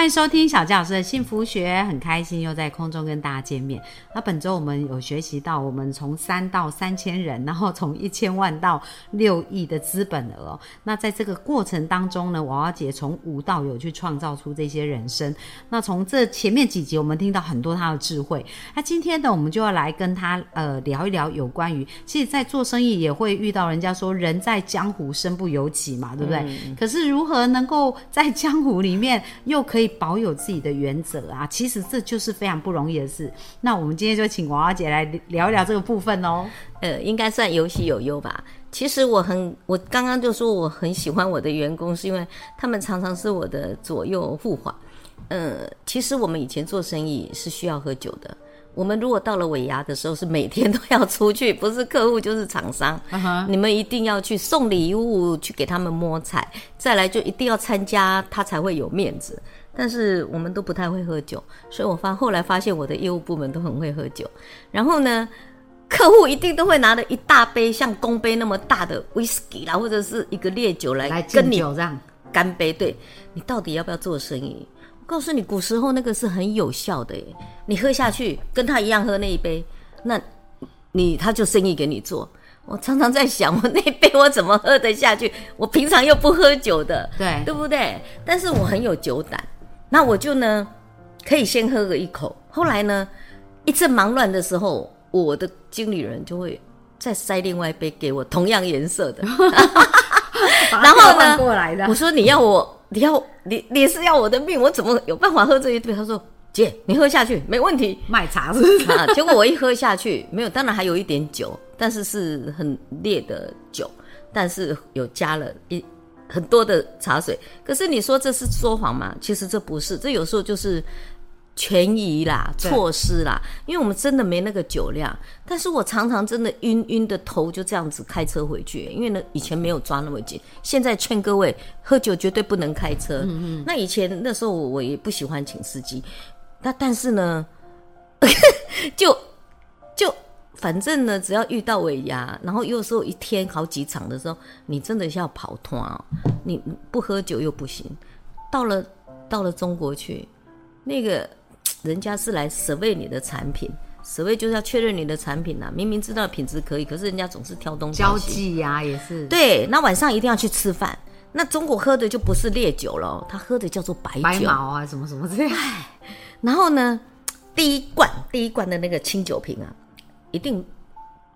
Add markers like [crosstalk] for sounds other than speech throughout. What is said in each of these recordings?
欢迎收听小纪老师的幸福学，很开心又在空中跟大家见面。那本周我们有学习到，我们从三到三千人，然后从一千万到六亿的资本额。那在这个过程当中呢，娃娃姐从无到有去创造出这些人生。那从这前面几集，我们听到很多她的智慧。那今天呢，我们就要来跟她呃聊一聊有关于，其实，在做生意也会遇到人家说人在江湖身不由己嘛，对不对？可是如何能够在江湖里面又可以保有自己的原则啊，其实这就是非常不容易的事。那我们今天就请娃娃姐来聊一聊这个部分哦。呃，应该算有喜有忧吧。其实我很，我刚刚就说我很喜欢我的员工，是因为他们常常是我的左右护法。呃，其实我们以前做生意是需要喝酒的。我们如果到了尾牙的时候，是每天都要出去，[laughs] 不是客户就是厂商。你们一定要去送礼物，去给他们摸彩，再来就一定要参加，他才会有面子。但是我们都不太会喝酒，所以我发后来发现我的业务部门都很会喝酒。然后呢，[laughs] 客户一定都会拿着一大杯像公杯那么大的 whisky 啦，或者是一个烈酒来跟你干杯。对你到底要不要做生意？我告诉你，古时候那个是很有效的。你喝下去，跟他一样喝那一杯，那你他就生意给你做。我常常在想，我那杯我怎么喝得下去？我平常又不喝酒的，对对不对？但是我很有酒胆。那我就呢，可以先喝个一口。后来呢，一阵忙乱的时候，我的经理人就会再塞另外一杯给我，同样颜色的。[laughs] 然后呢，过来的。我说你要我，你要你你是要我的命，我怎么有办法喝这一杯？他说姐，你喝下去没问题。卖茶是不是？啊，结果我一喝下去，没有，当然还有一点酒，但是是很烈的酒，但是有加了一。很多的茶水，可是你说这是说谎吗？其实这不是，这有时候就是权宜啦、措施啦，因为我们真的没那个酒量。但是我常常真的晕晕的头就这样子开车回去，因为呢以前没有抓那么紧。现在劝各位喝酒绝对不能开车。嗯嗯。那以前那时候我也不喜欢请司机，那但是呢，就 [laughs] 就。反正呢，只要遇到尾牙，然后有时候一天好几场的时候，你真的是要跑团哦。你不喝酒又不行。到了到了中国去，那个人家是来审问你的产品，审问就是要确认你的产品呐。明明知道品质可以，可是人家总是挑东西。交际呀，也是。对，那晚上一定要去吃饭。那中国喝的就不是烈酒了，他喝的叫做白酒。白毛啊，什么什么这样。然后呢，第一罐第一罐的那个清酒瓶啊。一定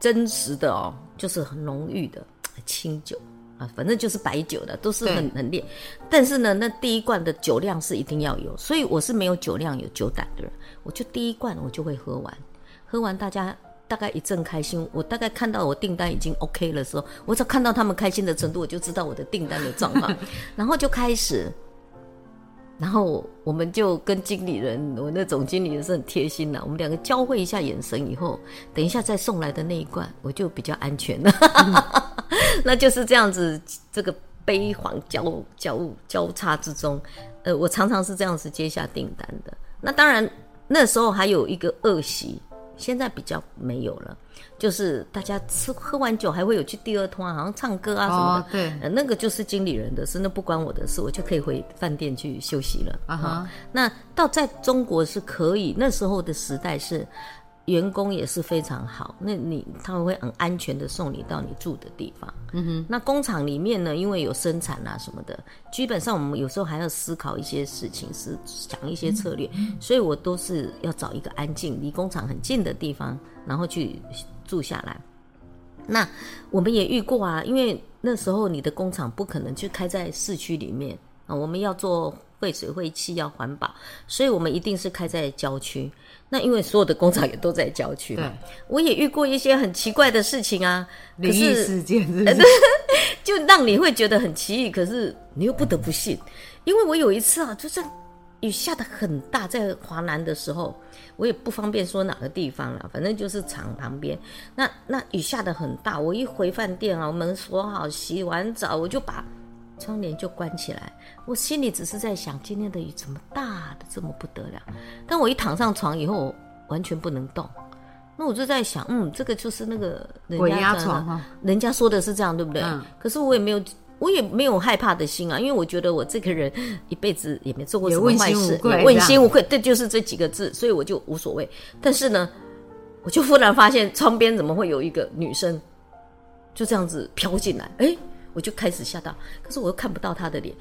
真实的哦，就是很浓郁的 [tsk] 清酒啊，反正就是白酒的，都是很很烈。但是呢，那第一罐的酒量是一定要有，所以我是没有酒量、有酒胆的人。我就第一罐我就会喝完，喝完大家大概一阵开心。我大概看到我订单已经 OK 的时候，我只要看到他们开心的程度，我就知道我的订单的状况，[laughs] 然后就开始。然后我们就跟经理人，我那总经理也是很贴心的，我们两个交汇一下眼神以后，等一下再送来的那一罐，我就比较安全了。[laughs] 那就是这样子，这个悲欢交交交叉之中，呃，我常常是这样子接下订单的。那当然那时候还有一个恶习。现在比较没有了，就是大家吃喝完酒还会有去第二通啊，好像唱歌啊什么的。对，那个就是经理人的事，那不关我的事，我就可以回饭店去休息了。啊哈，那到在中国是可以，那时候的时代是。员工也是非常好，那你他们会很安全的送你到你住的地方。嗯哼，那工厂里面呢，因为有生产啊什么的，基本上我们有时候还要思考一些事情，是想一些策略，所以我都是要找一个安静、离工厂很近的地方，然后去住下来。那我们也遇过啊，因为那时候你的工厂不可能去开在市区里面啊，我们要做废水废气要环保，所以我们一定是开在郊区。那因为所有的工厂也都在郊区嘛，我也遇过一些很奇怪的事情啊，灵异事件，[laughs] 就让你会觉得很奇异，可是你又不得不信，因为我有一次啊，就是雨下的很大，在华南的时候，我也不方便说哪个地方了，反正就是厂旁边。那那雨下的很大，我一回饭店啊，门锁好，洗完澡，我就把窗帘就关起来。我心里只是在想，今天的雨怎么大的这么不得了？但我一躺上床以后，我完全不能动。那我就在想，嗯，这个就是那个人鬼压床哈，人家说的是这样，对不对？嗯可是我也没有，我也没有害怕的心啊，因为我觉得我这个人一辈子也没做过什么坏事问心无愧，对，就是这几个字，所以我就无所谓。但是呢，我就忽然发现窗边怎么会有一个女生就这样子飘进来，哎，我就开始吓到，可是我又看不到他的脸。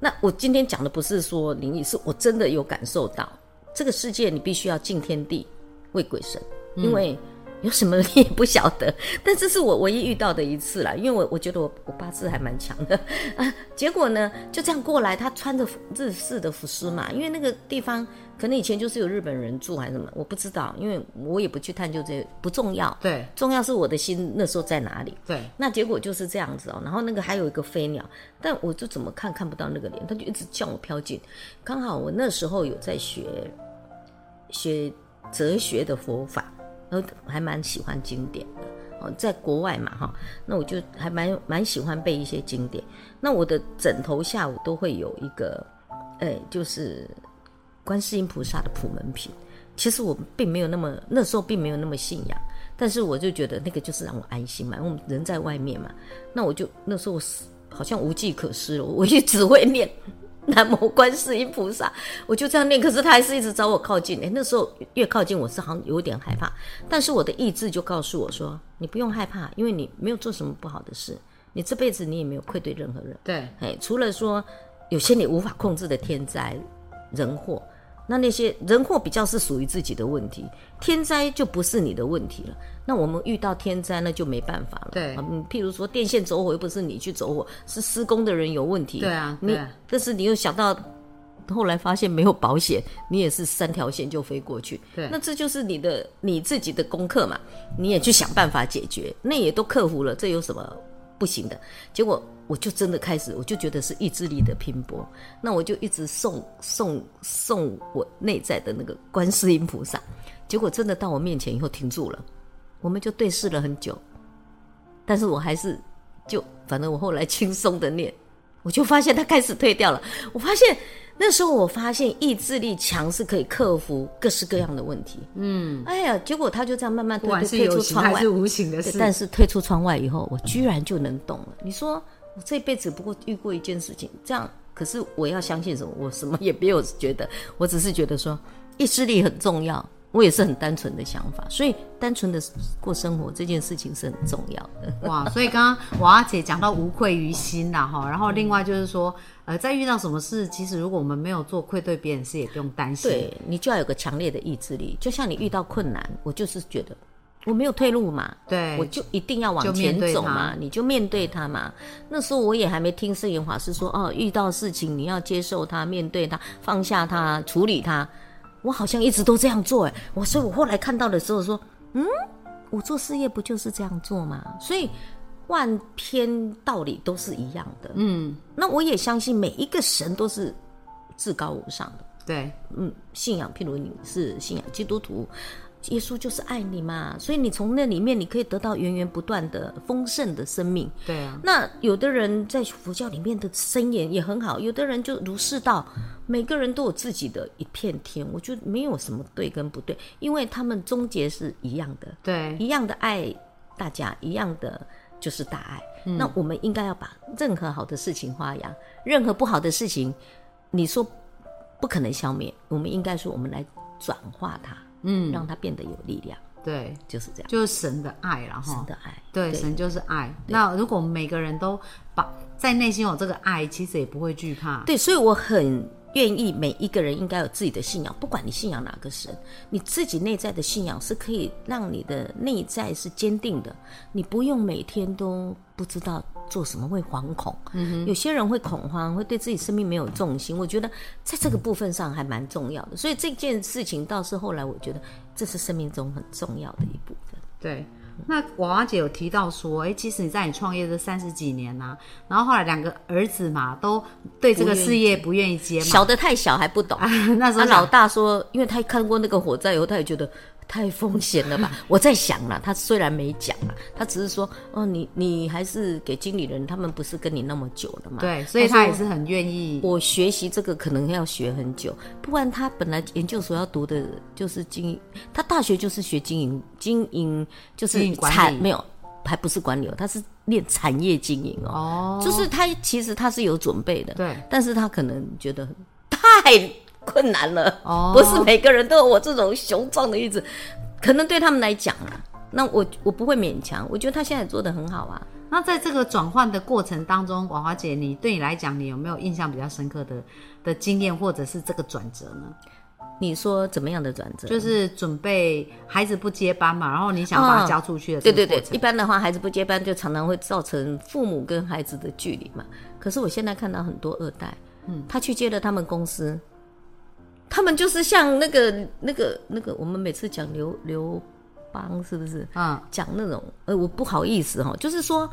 那我今天讲的不是说灵异，是我真的有感受到，这个世界你必须要敬天地，畏鬼神，因为有什么你也不晓得。但这是我唯一遇到的一次啦，因为我我觉得我我八字还蛮强的 [laughs] 啊。结果呢，就这样过来，他穿着日式的服饰嘛，因为那个地方可能以前就是有日本人住还是什么，我不知道，因为我也不去探究这些，不重要。对重要是我的心那时候在哪里。对，那结果就是这样子哦，然后那个还有一个飞鸟，但我就怎么看看不到那个脸，他就一直叫我飘进。刚好我那时候有在学学哲学的佛法，然后还蛮喜欢经典的哦，在国外嘛哈，那我就还蛮蛮喜欢背一些经典。那我的枕头下午都会有一个，哎，就是观世音菩萨的普门品。其实我并没有那么那时候并没有那么信仰，但是我就觉得那个就是让我安心嘛，我们人在外面嘛，那我就那时候我好像无计可施了，我也只会念 [laughs] 南无观世音菩萨，我就这样念，可是他还是一直找我靠近。哎，那时候越靠近，我是好像有点害怕，但是我的意志就告诉我说，你不用害怕，因为你没有做什么不好的事，你这辈子你也没有愧对任何人。对哎，除了说有些你无法控制的天灾人祸，那那些人祸比较是属于自己的问题，天灾就不是你的问题了。那我们遇到天灾，那就没办法了。对嗯，譬如说电线走火，又不是你去走火，是施工的人有问题。对啊你对啊但是你又想到。后来发现没有保险，你也是三条线就飞过去。对那这就是你的你自己的功课嘛，你也去想办法解决，那也都克服了，这有什么不行的？结果我就真的开始，我就觉得是意志力的拼搏，那我就一直送送送我内在的那个观世音菩萨，结果真的到我面前以后停住了，我们就对视了很久，但是我还是就反正我后来轻松的念，我就发现他开始退掉了，我发现。那时候我发现意志力强是可以克服各式各样的问题。嗯，哎呀，结果他就这样慢慢退退退出窗外是，无形的事，但是退出窗外以后，我居然就能动了。你说我这辈子不过遇过一件事情，这样，可是我要相信什么？我什么也没有觉得，我只是觉得说意志力很重要。我也是很单纯的想法，所以单纯的过生活这件事情是很重要的。[laughs] 哇，所以刚刚娃娃姐讲到无愧于心啦哈，然后另外就是说，呃，在遇到什么事，其实如果我们没有做愧对别人事，也不用担心。对你就要有个强烈的意志力，就像你遇到困难，我就是觉得我没有退路嘛，对我就一定要往前走嘛，你就面对它嘛。那时候我也还没听圣严法师说，哦，遇到事情你要接受它，面对它，放下它，处理它。我好像一直都这样做，哎，我所以我后来看到的时候说，嗯，我做事业不就是这样做吗？所以万篇道理都是一样的，嗯，那我也相信每一个神都是至高无上的。对嗯，信仰，譬如你是信仰基督徒，耶稣就是爱你嘛，所以你从那里面你可以得到源源不断的丰盛的生命。对啊，那有的人在佛教里面的箴言也很好，有的人就如是道，每个人都有自己的一片天，我觉得没有什么对跟不对，因为他们终结是一样的，对一样的爱大家，一样的就是大爱。那我们应该要把任何好的事情发扬，任何不好的事情，你说不可能消灭，我们应该说我们来转化它，嗯，让它变得有力量，对，就是这样。就是神的爱然后。神的爱，对，神就是爱。那如果每个人都把在内心有这个爱，其实也不会惧怕。对，所以我很愿意每一个人应该有自己的信仰，不管你信仰哪个神，你自己内在的信仰是可以让你的内在是坚定的，你不用每天都不知道做什么会惶恐。嗯有些人会恐慌，会对自己生命没有重心。我觉得在这个部分上还蛮重要的，所以这件事情倒是后来我觉得这是生命中很重要的一部分。对，那娃娃姐有提到说，哎，其实你在你创业这三十几年呐、然后后来两个儿子嘛，都对这个事业不愿意接嘛。小的太小还不懂，[laughs] 那时候他老大说，因为他看过那个火灾以后，他也觉得太风险了吧？[laughs] 我在想了，他虽然没讲啊，他只是说，哦，你你还是给经理人，他们不是跟你那么久了嘛？对，所以他也是很愿意。我学习这个可能要学很久，不然他本来研究所要读的就是经营，他大学就是学经营，经营就是产没有，还不是管理哦，他是练产业经营哦。哦，就是他其实他是有准备的，对，但是他可能觉得太。困难了哦，不是每个人都有我这种雄壮的意志，可能对他们来讲啊，那我我不会勉强，我觉得他现在做的很好啊。那在这个转换的过程当中，广华姐，你对你来讲，你有没有印象比较深刻的的经验，或者是这个转折呢？你说怎么样的转折？就是准备孩子不接班嘛，然后你想把他交出去的。对对对，一般的话，孩子不接班就常常会造成父母跟孩子的距离嘛。可是我现在看到很多二代，嗯，他去接了他们公司。他们就是像那个、那个、那个，我们每次讲刘刘邦是不是？啊，讲那种，呃，我不好意思哈，就是说，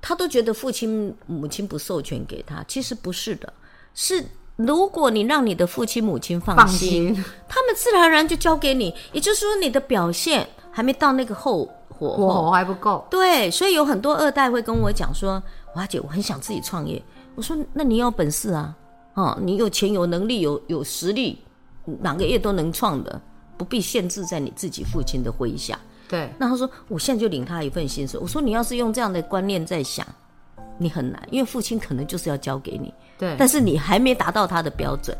他都觉得父亲母亲不授权给他，其实不是的，是如果你让你的父亲母亲放心，他们自然而然就交给你。也就是说，你的表现还没到那个后火火还不够。对，所以有很多二代会跟我讲说：“华姐，我很想自己创业。”我说：“那你有本事啊，哦，你有钱有能力有有实力。”哪个月都能创的，不必限制在你自己父亲的麾下。对，那他说我现在就领他一份薪水。我说你要是用这样的观念在想，你很难，因为父亲可能就是要交给你。对，但是你还没达到他的标准，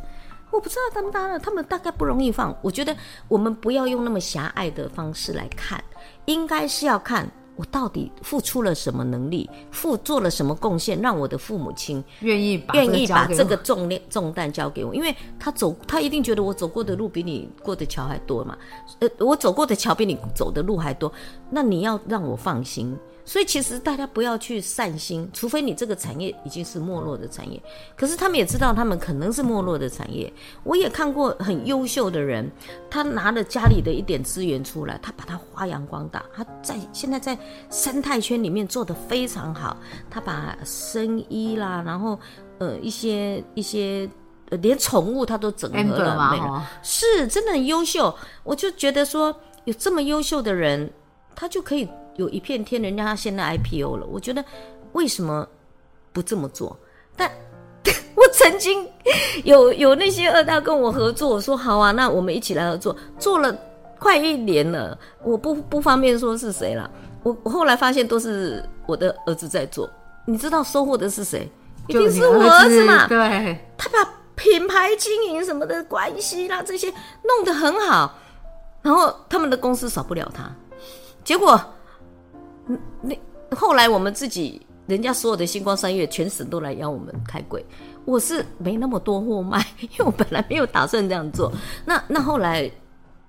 我不知道他们当然他们大概不容易放。我觉得我们不要用那么狭隘的方式来看，应该是要看。我到底付出了什么能力，付做了什么贡献，让我的父母亲愿意愿意把这个重量重担交给我？因为他走，他一定觉得我走过的路比你过的桥还多嘛。呃，我走过的桥比你走的路还多，那你要让我放心。所以其实大家不要去散心，除非你这个产业已经是没落的产业。可是他们也知道，他们可能是没落的产业。我也看过很优秀的人，他拿了家里的一点资源出来，他把它发扬光大。他在现在在生态圈里面做得非常好。他把生医啦，然后呃一些一些呃连宠物他都整合了，[laughs] 是真的很优秀。我就觉得说，有这么优秀的人，他就可以。有一片天，人家他现在 IPO 了，我觉得为什么不这么做？但 [laughs] 我曾经有有那些二大跟我合作，我说好啊，那我们一起来合作，做了快一年了，我不不方便说是谁了。我我后来发现都是我的儿子在做，你知道收获的是谁？一定是我儿子嘛？对，他把品牌经营什么的关系啦这些弄得很好，然后他们的公司少不了他，结果。那后来我们自己，人家所有的星光三月全省都来邀我们开柜，我是没那么多货卖，因为我本来没有打算这样做。那那后来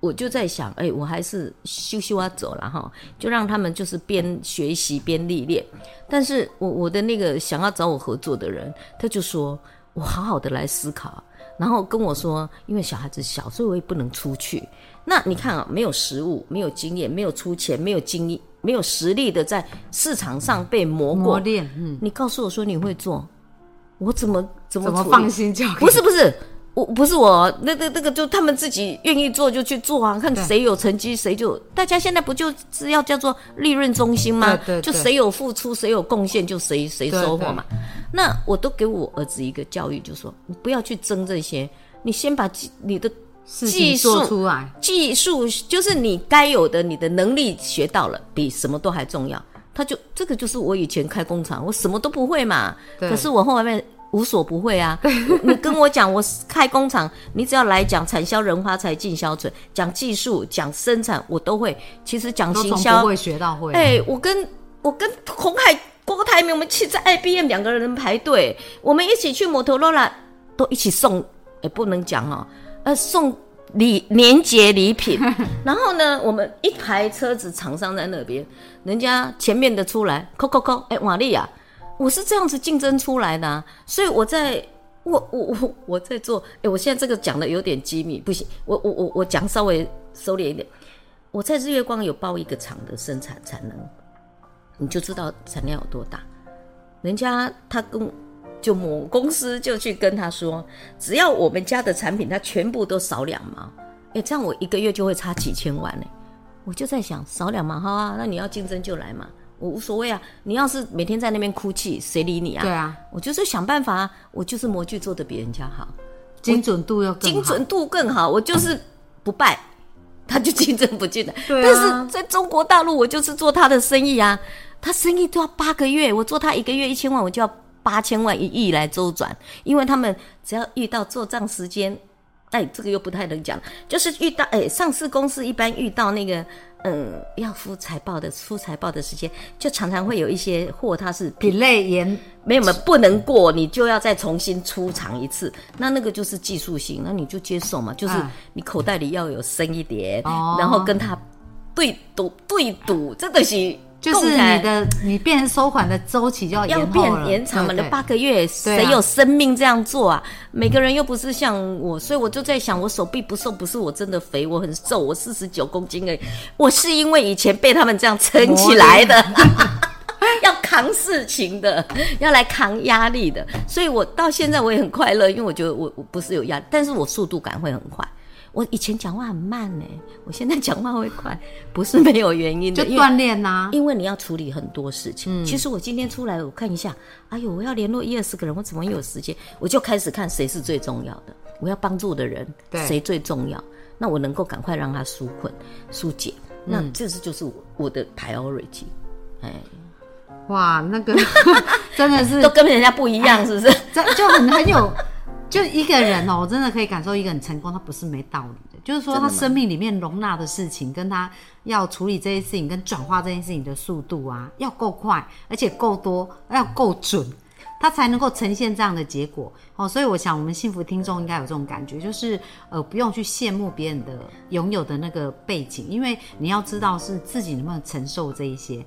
我就在想，哎，我还是修修啊走了哈，就让他们就是边学习边历练。但是我我的那个想要找我合作的人，他就说我好好的来思考，然后跟我说，因为小孩子小，所以我也不能出去。那你看啊，没有实物，没有经验，没有出钱，没有经验。没有实力的在市场上被磨过，磨练。嗯，你告诉我说你会做，我怎么怎么放心交？不是不是，我不是我，那那那个就他们自己愿意做就去做啊，看谁有成绩谁就。大家现在不就是要叫做利润中心吗？对对，就谁有付出谁有贡献就谁谁收获嘛。那我都给我儿子一个教育，就说你不要去争这些，你先把你的。技术出来，技术就是你该有的，你的能力学到了，比什么都还重要。他就这个就是我以前开工厂，我什么都不会嘛。可是我后面无所不会啊。[laughs] 你跟我讲，我开工厂，你只要来讲产销人发财进销存，讲技术讲生产，我都会。其实讲行销会学到会。哎，我跟我跟红海郭台铭，我们去在 IBM 两个人排队，我们一起去摩托罗拉，都一起送，也不能讲哦。呃，送礼年节礼品，[laughs] 然后呢，我们一排车子厂商在那边，人家前面的出来，扣扣扣，哎，瓦利亚，我是这样子竞争出来的，所以我在，我我我我在做，哎，我现在这个讲的有点机密，不行，我我我我讲稍微收敛一点，我在日月光有包一个厂的生产产能，你就知道产量有多大，人家他跟。就母公司就去跟他说，只要我们家的产品，他全部都少两毛，哎，这样我一个月就会差几千万呢。我就在想，少两毛好啊，那你要竞争就来嘛，我无所谓啊。你要是每天在那边哭泣，谁理你啊？对啊，我就是想办法啊，我就是模具做的比人家好，精准度要更好精准度更好，我就是不败，他就竞争不进来。对啊但是在中国大陆，我就是做他的生意啊，他生意都要八个月，我做他一个月一千万，我就要八千万一亿来周转，因为他们只要遇到做账时间。哎，这个又不太能讲，就是遇到哎，上市公司一般遇到那个嗯要付财报的出财报的时间，就常常会有一些货它是 delay 延没有没有不能过，你就要再重新出厂一次，那那个就是技术性，那你就接受嘛，就是啊。你口袋里要有深一点，哦。然后跟他对赌对赌，这个是就是你的你变收款的周期就要要变了延长嘛，那八个月，谁有生命这样做啊？每个人又不是像我，所以我就在想，我手臂不瘦，不是我真的肥，我很瘦，我四十九公斤而已，我是因为以前被他们这样撑起来的。[laughs] 要扛事情的，要来扛压力的，所以我到现在我也很快乐，因为我觉得我我不是有压力，但是我速度感会很快。我以前讲话很慢呢、我现在讲话会快，不是没有原因的，就锻炼呐。因为你要处理很多事情。其实我今天出来，我看一下，哎呦，我要联络一二十个人，我怎么有时间？我就开始看谁是最重要的，我要帮助的人对谁最重要，那我能够赶快让他纾困、疏解，那这是就是我我的 priority。哎，哇，那个 [laughs] 真的是都跟人家不一样，是不是？[laughs] 这就很很有，就一个人哦，我真的可以感受一个很成功，他不是没道理的，就是说他生命里面容纳的事情，跟他要处理这些事情，跟转化这件事情的速度啊，要够快，而且够多，要够准。他才能够呈现这样的结果哦，所以我想我们幸福听众应该有这种感觉，就是呃不用去羡慕别人的拥有的那个背景，因为你要知道是自己能不能承受这一些，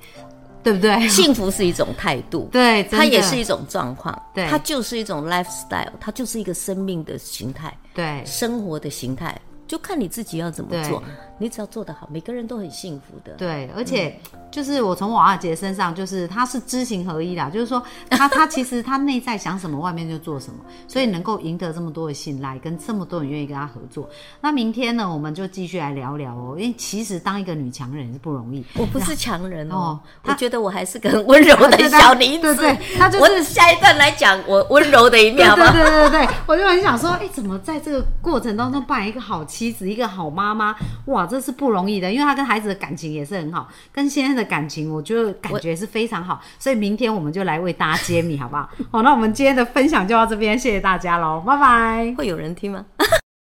对不对？幸福是一种态度，[laughs] 对，它也是一种状况，对它就是一种 lifestyle，它就是一个生命的形态，对生活的形态，就看你自己要怎么做。你只要做得好，每个人都很幸福的。对，而且就是我从瓦尔杰身上，就是他是知行合一啦，就是说他他其实他内在想什么，外面就做什么，所以能够赢得这么多的信赖，跟这么多人愿意跟他合作。那明天呢，我们就继续来聊聊哦，因为其实当一个女强人也是不容易。我不是强人哦哦，我觉得我还是个很温柔的小女子。对对她就是下一段来讲我温柔的一面，对对好吗？对对对，我就很想说，哎，怎么在这个过程当中扮演一个好妻子，一个好妈妈？哇，这是不容易的，因为他跟孩子的感情也是很好，跟先生的感情，我觉得感觉是非常好。所以明天我们就来为大家揭秘，好不好？[laughs] 好，那我们今天的分享就到这边，谢谢大家喽，拜拜。会有人听吗？